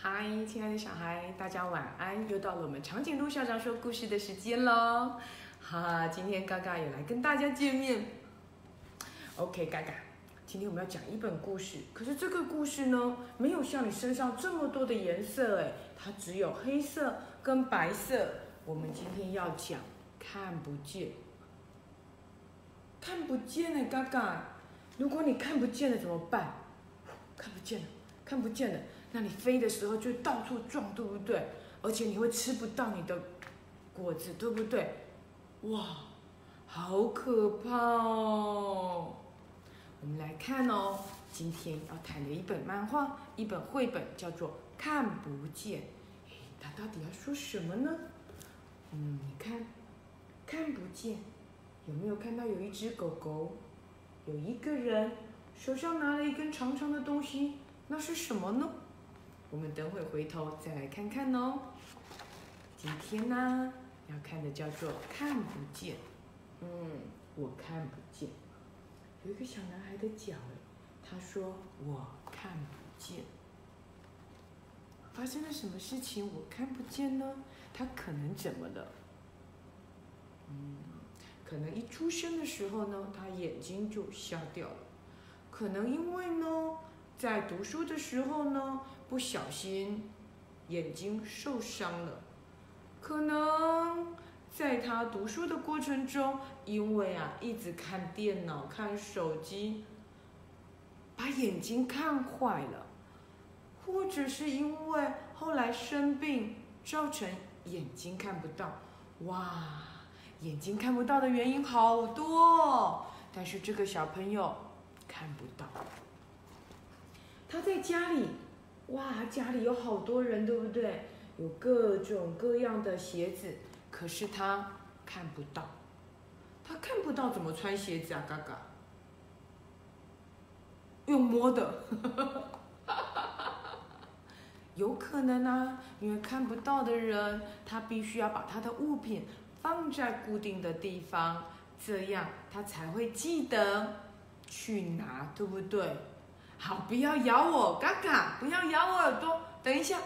嗨，亲爱的小孩，大家晚安！又到了我们长颈鹿校长说故事的时间喽。哈，今天嘎嘎也来跟大家见面。OK，嘎嘎，今天我们要讲一本故事。可是这个故事呢，没有像你身上这么多的颜色，哎，它只有黑色跟白色。我们今天要讲看不见，看不见哎，嘎嘎，如果你看不见了怎么办？看不见了，看不见了。那你飞的时候就到处撞，对不对？而且你会吃不到你的果子，对不对？哇，好可怕哦！我们来看哦，今天要谈的一本漫画，一本绘本，叫做《看不见》。它到底要说什么呢？嗯，你看，看不见，有没有看到有一只狗狗？有一个人手上拿了一根长长的东西，那是什么呢？我们等会回头再来看看哦。今天呢，要看的叫做看不见。嗯，我看不见。有一个小男孩的脚，他说我看不见。发生了什么事情？我看不见呢？他可能怎么了？嗯，可能一出生的时候呢，他眼睛就瞎掉了。可能因为呢，在读书的时候呢。不小心眼睛受伤了，可能在他读书的过程中，因为啊一直看电脑、看手机，把眼睛看坏了，或者是因为后来生病，造成眼睛看不到。哇，眼睛看不到的原因好多，但是这个小朋友看不到，他在家里。哇，家里有好多人，对不对？有各种各样的鞋子，可是他看不到，他看不到怎么穿鞋子啊？嘎嘎，用摸的，有可能啊，因为看不到的人，他必须要把他的物品放在固定的地方，这样他才会记得去拿，对不对？好，不要咬我，嘎嘎！不要咬我耳朵。等一下，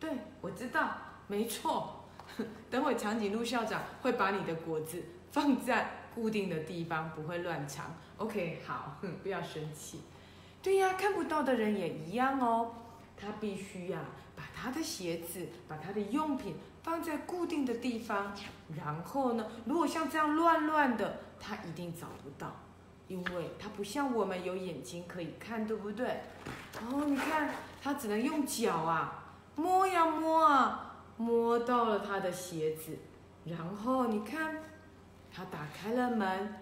对我知道，没错。等会长颈鹿校长会把你的果子放在固定的地方，不会乱藏。OK，好，哼不要生气。对呀，看不到的人也一样哦。他必须呀，把他的鞋子、把他的用品放在固定的地方。然后呢，如果像这样乱乱的，他一定找不到。因为它不像我们有眼睛可以看，对不对？哦，你看，它只能用脚啊，摸呀摸啊，摸到了他的鞋子。然后你看，他打开了门，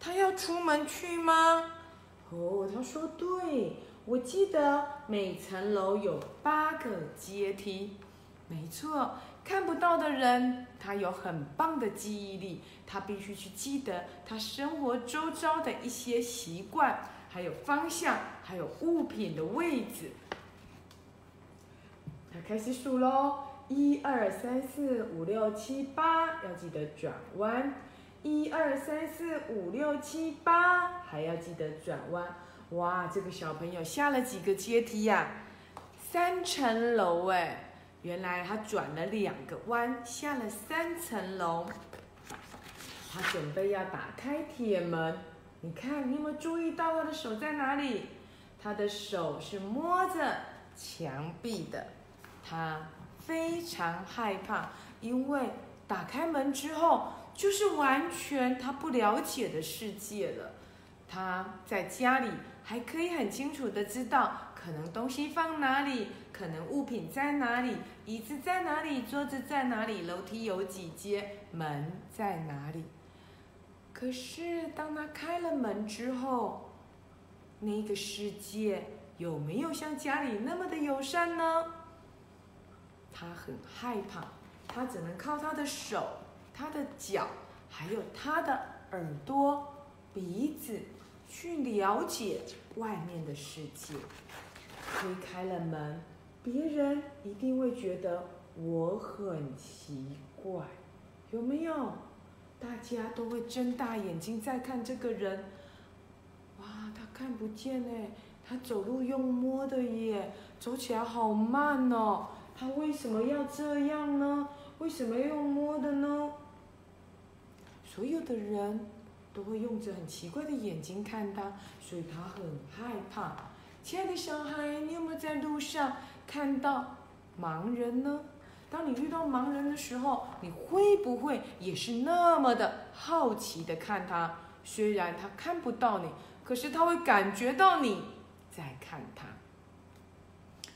他要出门去吗？哦，他说对，我记得每层楼有八个阶梯，没错。看不到的人，他有很棒的记忆力，他必须去记得他生活周遭的一些习惯，还有方向，还有物品的位置。他开始数喽，一二三四五六七八，要记得转弯。一二三四五六七八，还要记得转弯。哇，这个小朋友下了几个阶梯呀？三层楼哎。原来他转了两个弯，下了三层楼。他准备要打开铁门，你看，你有没有注意到他的手在哪里？他的手是摸着墙壁的。他非常害怕，因为打开门之后就是完全他不了解的世界了。他在家里还可以很清楚的知道。可能东西放哪里？可能物品在哪里？椅子在哪里？桌子在哪里？楼梯有几阶？门在哪里？可是当他开了门之后，那个世界有没有像家里那么的友善呢？他很害怕，他只能靠他的手、他的脚，还有他的耳朵、鼻子去了解外面的世界。推开了门，别人一定会觉得我很奇怪，有没有？大家都会睁大眼睛在看这个人。哇，他看不见哎，他走路用摸的耶，走起来好慢哦。他为什么要这样呢？为什么要用摸的呢？所有的人都会用着很奇怪的眼睛看他，所以他很害怕。亲爱的小孩，你有没有在路上看到盲人呢？当你遇到盲人的时候，你会不会也是那么的好奇的看他？虽然他看不到你，可是他会感觉到你在看他。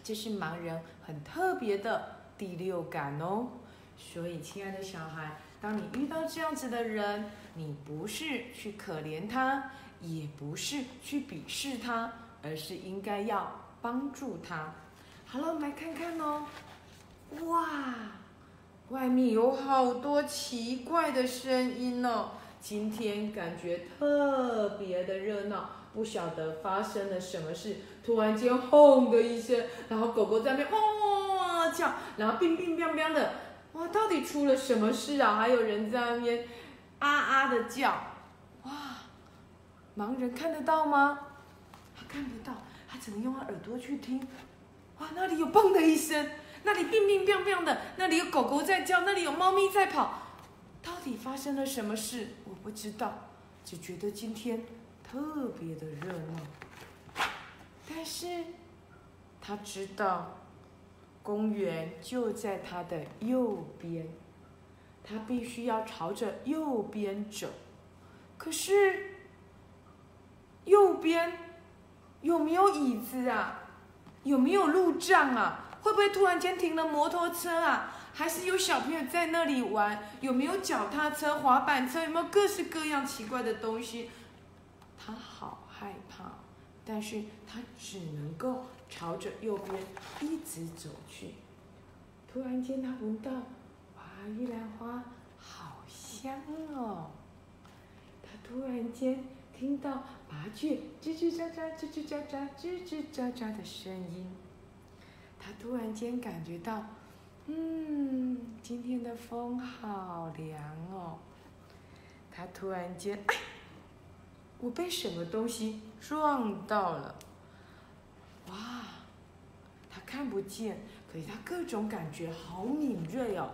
这是盲人很特别的第六感哦。所以，亲爱的小孩，当你遇到这样子的人，你不是去可怜他，也不是去鄙视他，而是应该要帮助他。好了，我们来看看哦。哇，外面有好多奇怪的声音哦。今天感觉特别的热闹，不晓得发生了什么事。突然间，轰的一声，然后狗狗在那边哇叫，然后乒乒乓乓的，哇，到底出了什么事啊？还有人在那边啊啊的叫，哇，盲人看得到吗？他看不到，他只能用他耳朵去听。哇，那里有嘣的一声。那里乒乒乓乓的，那里有狗狗在叫，那里有猫咪在跑，到底发生了什么事？我不知道，只觉得今天特别的热闹。但是他知道，公园就在他的右边，他必须要朝着右边走。可是右边有没有椅子啊？有没有路障啊？会不会突然间停了摩托车啊？还是有小朋友在那里玩？有没有脚踏车、滑板车？有没有各式各样奇怪的东西？他好害怕，但是他只能够朝着右边一直走去。突然间，他闻到，哇，玉兰花好香哦！他突然间听到麻雀吱吱喳喳、吱吱喳喳、吱吱喳喳的声音。他突然间感觉到，嗯，今天的风好凉哦。他突然间，哎，我被什么东西撞到了？哇，他看不见，可是他各种感觉好敏锐哦。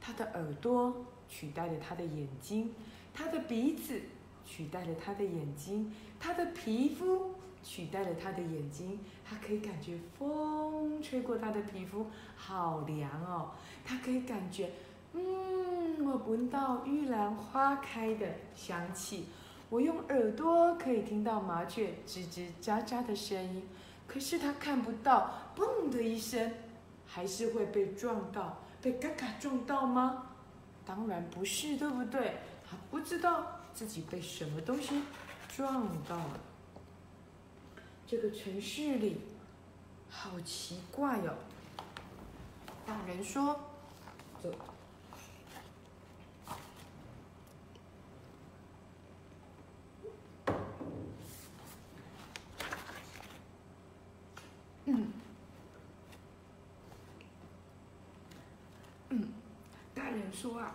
他的耳朵取代了他的眼睛，他的鼻子取代了他的眼睛，他的皮肤。取代了他的眼睛，他可以感觉风吹过他的皮肤，好凉哦。他可以感觉，嗯，我闻到玉兰花开的香气。我用耳朵可以听到麻雀吱吱喳喳的声音。可是他看不到，嘣的一声，还是会被撞到，被嘎嘎撞到吗？当然不是，对不对？他不知道自己被什么东西撞到了。这个城市里，好奇怪哦。大人说：“走。”嗯，嗯，大人说啊，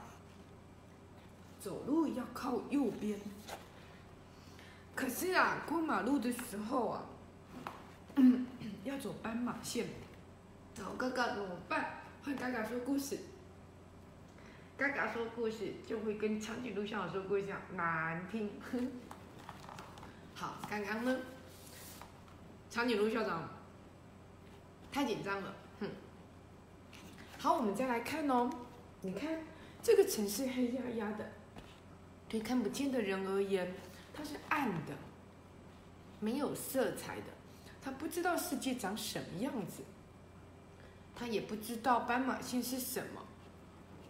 走路要靠右边。可是啊，过马路的时候啊。要走斑马线，然后嘎嘎怎么办？换嘎嘎说故事。嘎嘎说故事就会跟长颈鹿校长说故事难听。好，刚刚呢，长颈鹿校长太紧张了，哼。好，我们再来看哦。你看这个城市黑压压的，对看不见的人而言，它是暗的，没有色彩的。他不知道世界长什么样子，他也不知道斑马线是什么，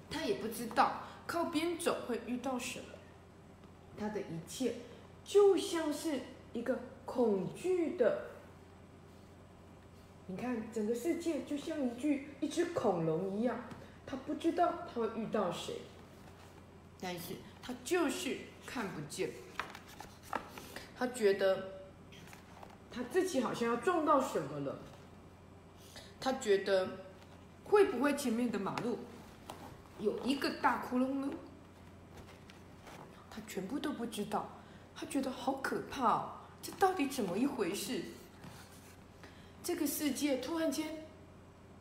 他也不知道靠边走会遇到什么，他的一切就像是一个恐惧的。你看，整个世界就像一具一只恐龙一样，他不知道他会遇到谁，但是他就是看不见，他觉得。他自己好像要撞到什么了，他觉得会不会前面的马路有一个大窟窿呢？他全部都不知道，他觉得好可怕哦！这到底怎么一回事？这个世界突然间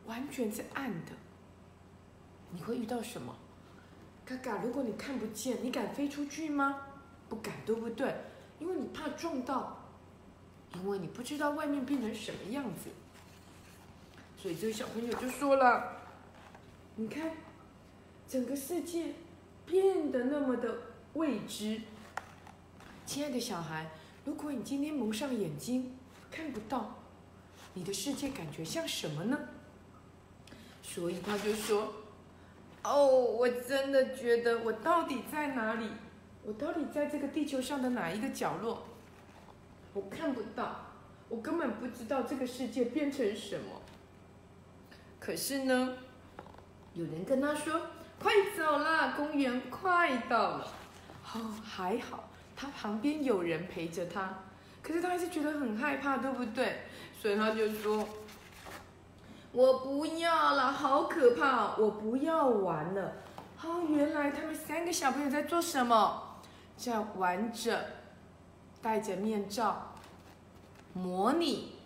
完全是暗的，你会遇到什么？嘎嘎，如果你看不见，你敢飞出去吗？不敢，对不对？因为你怕撞到，因为你不知道外面变成什么样子。所以这个小朋友就说了：“你看，整个世界变得那么的未知。亲爱的小孩，如果你今天蒙上眼睛，看不到，你的世界感觉像什么呢？”所以他就说。哦，我真的觉得我到底在哪里？我到底在这个地球上的哪一个角落？我看不到，我根本不知道这个世界变成什么。可是呢，有人跟他说：“快走啦，公园快到了。”哦，还好，他旁边有人陪着他。可是他还是觉得很害怕，对不对？所以他就说。我不要了，好可怕！我不要玩了。哦，原来他们三个小朋友在做什么？在玩着，戴着面罩，模拟，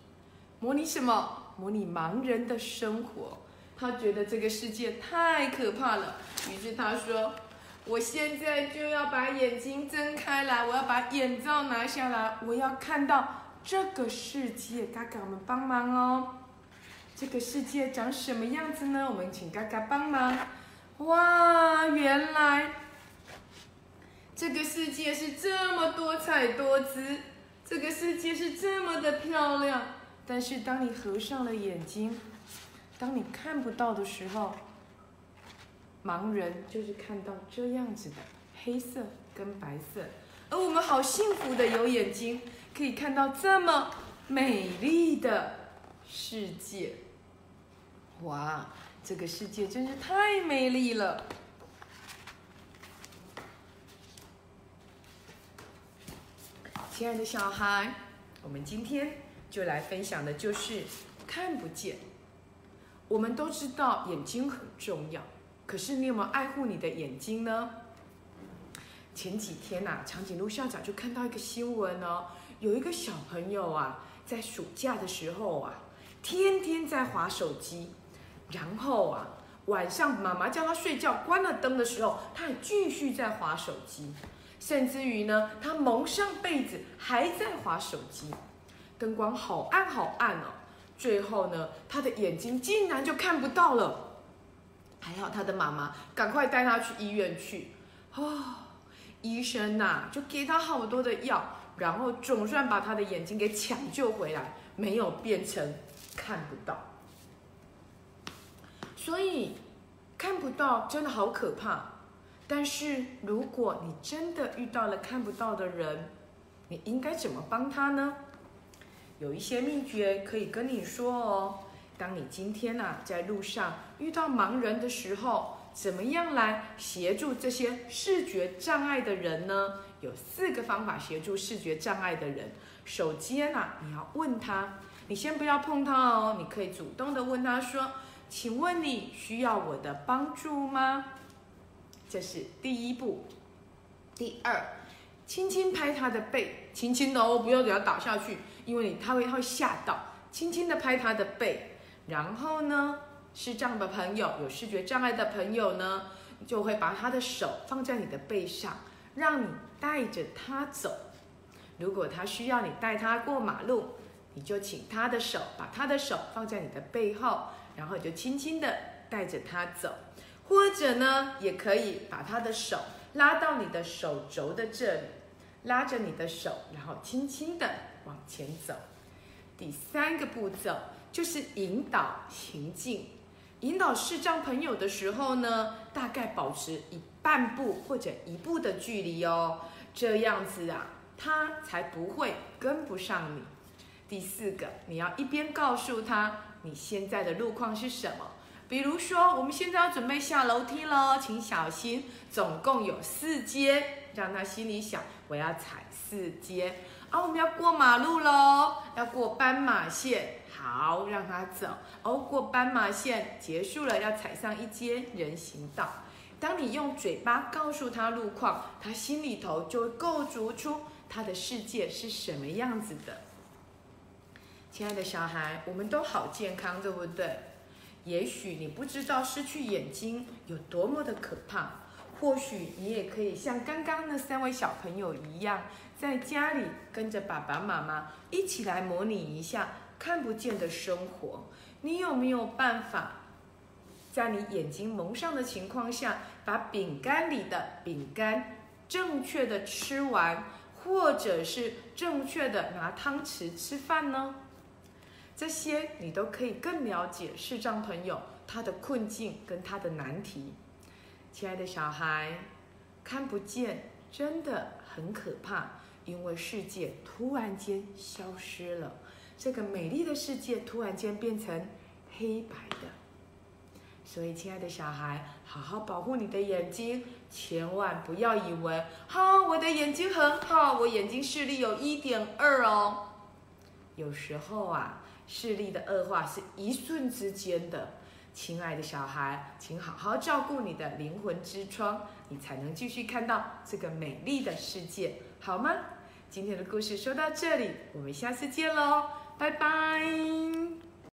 模拟什么？模拟盲人的生活。他觉得这个世界太可怕了，于是他说：“我现在就要把眼睛睁开来，我要把眼罩拿下来，我要看到这个世界。”嘎嘎，我们帮忙哦。这个世界长什么样子呢？我们请嘎嘎帮忙。哇，原来这个世界是这么多彩多姿，这个世界是这么的漂亮。但是当你合上了眼睛，当你看不到的时候，盲人就是看到这样子的黑色跟白色，而我们好幸福的有眼睛，可以看到这么美丽的世界。哇，这个世界真是太美丽了！亲爱的小孩，我们今天就来分享的就是看不见。我们都知道眼睛很重要，可是你有没有爱护你的眼睛呢？前几天呐，长颈鹿校长就看到一个新闻哦，有一个小朋友啊，在暑假的时候啊，天天在划手机。然后啊，晚上妈妈叫他睡觉，关了灯的时候，他还继续在划手机，甚至于呢，他蒙上被子还在划手机，灯光好暗好暗哦。最后呢，他的眼睛竟然就看不到了，还好他的妈妈赶快带他去医院去，哦，医生呐就给他好多的药，然后总算把他的眼睛给抢救回来，没有变成看不到。所以看不到真的好可怕，但是如果你真的遇到了看不到的人，你应该怎么帮他呢？有一些秘诀可以跟你说哦。当你今天呐在路上遇到盲人的时候，怎么样来协助这些视觉障碍的人呢？有四个方法协助视觉障碍的人。首先呐，你要问他，你先不要碰他哦，你可以主动的问他说。请问你需要我的帮助吗？这是第一步。第二，轻轻拍他的背，轻轻的哦，不要给他打下去，因为他会他会吓到。轻轻的拍他的背，然后呢，视障的朋友有视觉障碍的朋友呢，就会把他的手放在你的背上，让你带着他走。如果他需要你带他过马路，你就请他的手把他的手放在你的背后。然后就轻轻的带着他走，或者呢，也可以把他的手拉到你的手肘的这里，拉着你的手，然后轻轻的往前走。第三个步骤就是引导行进，引导视障朋友的时候呢，大概保持一半步或者一步的距离哦，这样子啊，他才不会跟不上你。第四个，你要一边告诉他。你现在的路况是什么？比如说，我们现在要准备下楼梯了，请小心，总共有四阶，让他心里想，我要踩四阶。啊，我们要过马路喽，要过斑马线，好，让他走。哦，过斑马线结束了，要踩上一阶人行道。当你用嘴巴告诉他路况，他心里头就会构筑出他的世界是什么样子的。亲爱的小孩，我们都好健康，对不对？也许你不知道失去眼睛有多么的可怕，或许你也可以像刚刚那三位小朋友一样，在家里跟着爸爸妈妈一起来模拟一下看不见的生活。你有没有办法，在你眼睛蒙上的情况下，把饼干里的饼干正确的吃完，或者是正确的拿汤匙吃饭呢？这些你都可以更了解视障朋友他的困境跟他的难题。亲爱的小孩，看不见真的很可怕，因为世界突然间消失了，这个美丽的世界突然间变成黑白的。所以，亲爱的小孩，好好保护你的眼睛，千万不要以为哈，我的眼睛很好，我眼睛视力有一点二哦。有时候啊。视力的恶化是一瞬之间的，亲爱的小孩，请好好照顾你的灵魂之窗，你才能继续看到这个美丽的世界，好吗？今天的故事说到这里，我们下次见喽，拜拜。